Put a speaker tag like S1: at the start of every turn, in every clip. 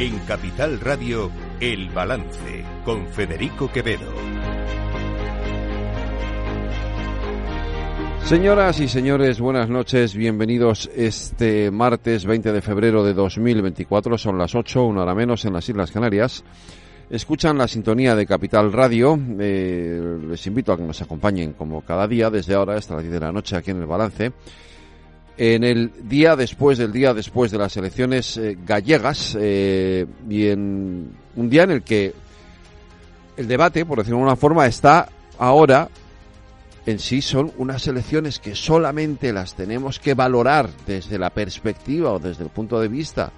S1: En Capital Radio, El Balance, con Federico Quevedo.
S2: Señoras y señores, buenas noches, bienvenidos este martes 20 de febrero de 2024, son las 8, una hora menos en las Islas Canarias. Escuchan la sintonía de Capital Radio. Eh, les invito a que nos acompañen como cada día desde ahora hasta las 10 de la noche aquí en el balance. En el día después del día después de las elecciones eh, gallegas eh, y en un día en el que el debate, por decirlo de alguna forma, está ahora en sí son unas elecciones que solamente las tenemos que valorar desde la perspectiva o desde el punto de vista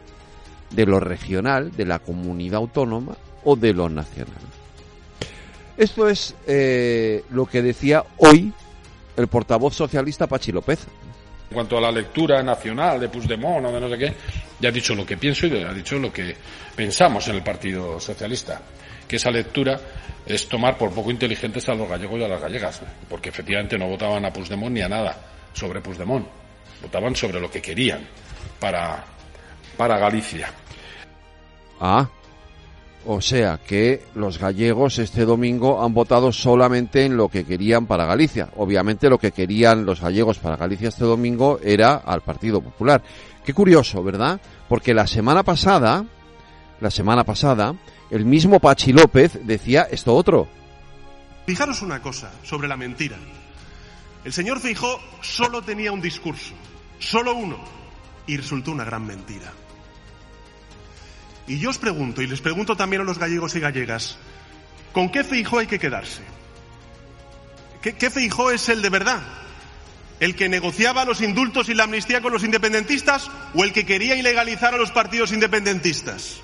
S2: de lo regional, de la comunidad autónoma o de lo nacional. Esto es eh, lo que decía hoy el portavoz socialista Pachi López.
S3: En cuanto a la lectura nacional de Puigdemont o de no sé qué, ya ha dicho lo que pienso y ha dicho lo que pensamos en el Partido Socialista. Que esa lectura es tomar por poco inteligentes a los gallegos y a las gallegas, porque efectivamente no votaban a Puigdemont ni a nada sobre Puigdemont. Votaban sobre lo que querían para, para Galicia.
S2: Ah, o sea que los gallegos este domingo han votado solamente en lo que querían para Galicia. Obviamente lo que querían los gallegos para Galicia este domingo era al Partido Popular. Qué curioso, ¿verdad? Porque la semana pasada, la semana pasada, el mismo Pachi López decía esto otro.
S4: Fijaros una cosa sobre la mentira. El señor Feijó solo tenía un discurso, solo uno, y resultó una gran mentira. Y yo os pregunto, y les pregunto también a los gallegos y gallegas, ¿con qué Feijó hay que quedarse? ¿Qué, qué Feijó es el de verdad? ¿El que negociaba los indultos y la amnistía con los independentistas o el que quería ilegalizar a los partidos independentistas?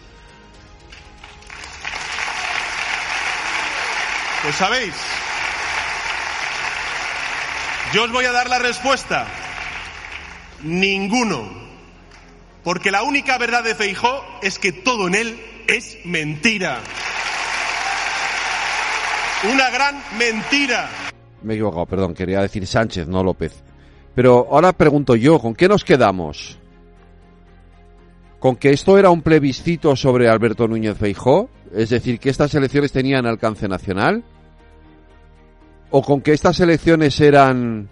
S4: Pues sabéis, yo os voy a dar la respuesta. Ninguno. Porque la única verdad de Feijó es que todo en él es mentira. Una gran mentira.
S2: Me he equivocado, perdón, quería decir Sánchez, no López. Pero ahora pregunto yo, ¿con qué nos quedamos? ¿Con que esto era un plebiscito sobre Alberto Núñez Feijó? Es decir, que estas elecciones tenían alcance nacional? ¿O con que estas elecciones eran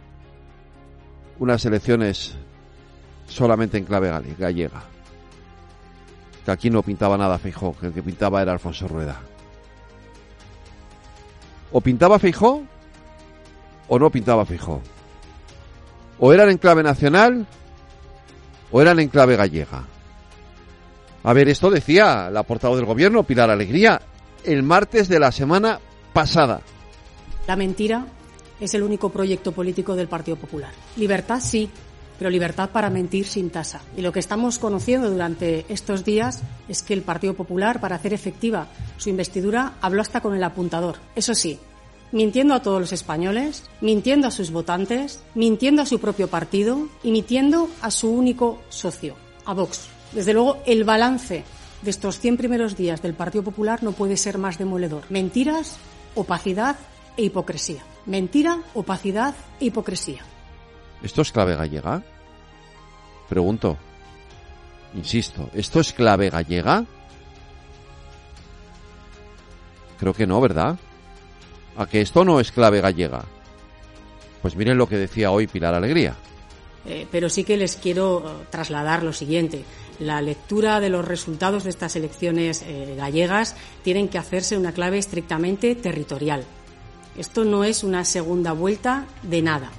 S2: unas elecciones solamente en clave gallega? Que aquí no pintaba nada Feijó, que el que pintaba era Alfonso Rueda. ¿O pintaba Feijó o no pintaba Feijó? ¿O eran en clave nacional o eran en clave gallega? A ver, esto decía la portavoz del gobierno, Pilar Alegría, el martes de la semana pasada.
S5: La mentira es el único proyecto político del Partido Popular. Libertad sí, pero libertad para mentir sin tasa. Y lo que estamos conociendo durante estos días es que el Partido Popular, para hacer efectiva su investidura, habló hasta con el apuntador. Eso sí, mintiendo a todos los españoles, mintiendo a sus votantes, mintiendo a su propio partido y mintiendo a su único socio, a Vox. Desde luego, el balance de estos 100 primeros días del Partido Popular no puede ser más demoledor. Mentiras, opacidad e hipocresía. Mentira, opacidad e hipocresía.
S2: ¿Esto es clave gallega? Pregunto. Insisto, ¿esto es clave gallega? Creo que no, ¿verdad? ¿A que esto no es clave gallega? Pues miren lo que decía hoy Pilar Alegría.
S5: Eh, pero sí que les quiero eh, trasladar lo siguiente. La lectura de los resultados de estas elecciones eh, gallegas tienen que hacerse una clave estrictamente territorial. Esto no es una segunda vuelta de nada.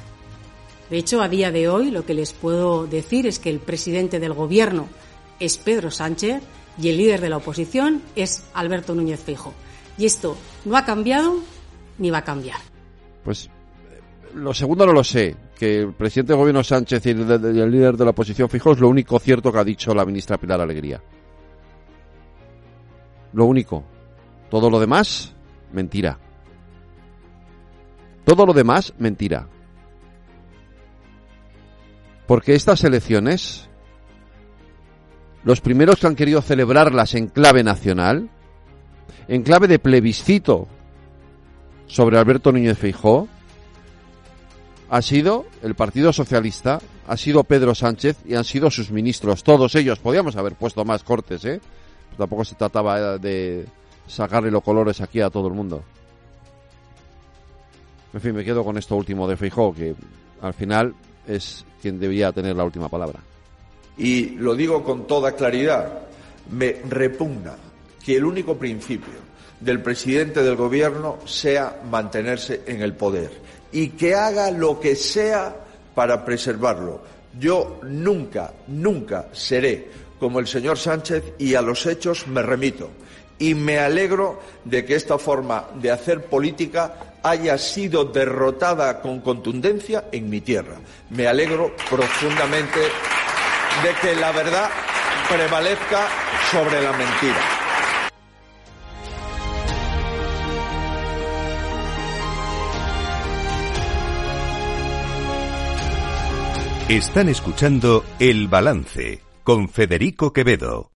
S5: De hecho, a día de hoy lo que les puedo decir es que el presidente del Gobierno es Pedro Sánchez y el líder de la oposición es Alberto Núñez Feijóo. Y esto no ha cambiado ni va a cambiar.
S2: Pues lo segundo no lo sé, que el presidente del gobierno Sánchez y el, líder de la oposición Feijóo es lo único cierto que ha dicho la ministra Pilar Alegría. Lo único. Todo lo demás, mentira. Todo lo demás, mentira. Porque estas elecciones, los primeros que han querido celebrarlas en clave nacional, en clave de plebiscito sobre Alberto Núñez Feijó, ha sido el Partido Socialista, ha sido Pedro Sánchez y han sido sus ministros, todos ellos. Podíamos haber puesto más cortes, ¿eh? Tampoco se trataba de sacarle los colores aquí a todo el mundo. En fin, me quedo con esto último de Feijó, que al final es quien debía tener la última palabra.
S6: Y lo digo con toda claridad, me repugna que el único principio del presidente del gobierno sea mantenerse en el poder y que haga lo que sea para preservarlo. Yo nunca, nunca seré como el señor Sánchez y a los hechos me remito. Y me alegro de que esta forma de hacer política haya sido derrotada con contundencia en mi tierra. Me alegro profundamente de que la verdad prevalezca sobre la mentira.
S1: Están escuchando El Balance con Federico Quevedo.